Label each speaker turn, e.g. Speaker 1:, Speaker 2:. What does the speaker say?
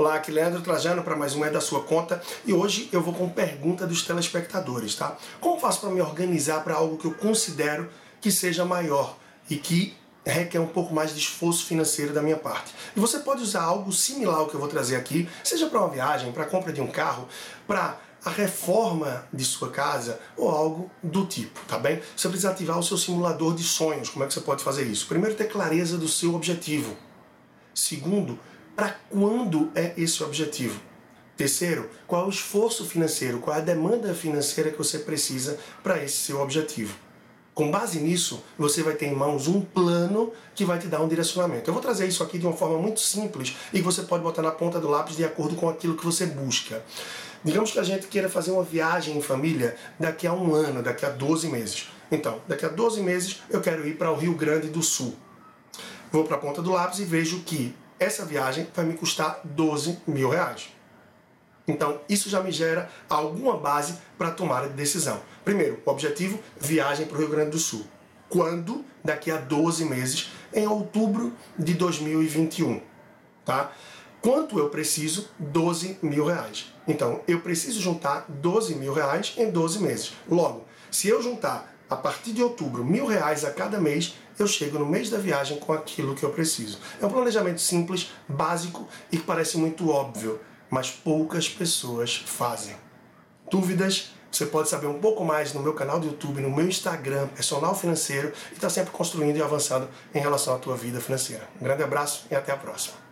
Speaker 1: É Leandro Trajano para mais um É da Sua Conta e hoje eu vou com pergunta dos telespectadores, tá? Como faço para me organizar para algo que eu considero que seja maior e que requer um pouco mais de esforço financeiro da minha parte. E você pode usar algo similar ao que eu vou trazer aqui, seja para uma viagem, para a compra de um carro, para a reforma de sua casa ou algo do tipo, tá bem? Você precisa ativar o seu simulador de sonhos. Como é que você pode fazer isso? Primeiro, ter clareza do seu objetivo. Segundo, para quando é esse objetivo? Terceiro, qual é o esforço financeiro, qual é a demanda financeira que você precisa para esse seu objetivo? Com base nisso, você vai ter em mãos um plano que vai te dar um direcionamento. Eu vou trazer isso aqui de uma forma muito simples e que você pode botar na ponta do lápis de acordo com aquilo que você busca. Digamos que a gente queira fazer uma viagem em família daqui a um ano, daqui a 12 meses. Então, daqui a 12 meses eu quero ir para o Rio Grande do Sul. Vou para a ponta do lápis e vejo que essa viagem vai me custar 12 mil reais. Então, isso já me gera alguma base para tomar a decisão. Primeiro, o objetivo, viagem para o Rio Grande do Sul. Quando? Daqui a 12 meses, em outubro de 2021. Tá? Quanto eu preciso? 12 mil reais. Então, eu preciso juntar 12 mil reais em 12 meses. Logo, se eu juntar a partir de outubro, mil reais a cada mês, eu chego no mês da viagem com aquilo que eu preciso. É um planejamento simples, básico e que parece muito óbvio, mas poucas pessoas fazem. Dúvidas? Você pode saber um pouco mais no meu canal do YouTube, no meu Instagram, Personal Financeiro, e está sempre construindo e avançando em relação à tua vida financeira. Um grande abraço e até a próxima.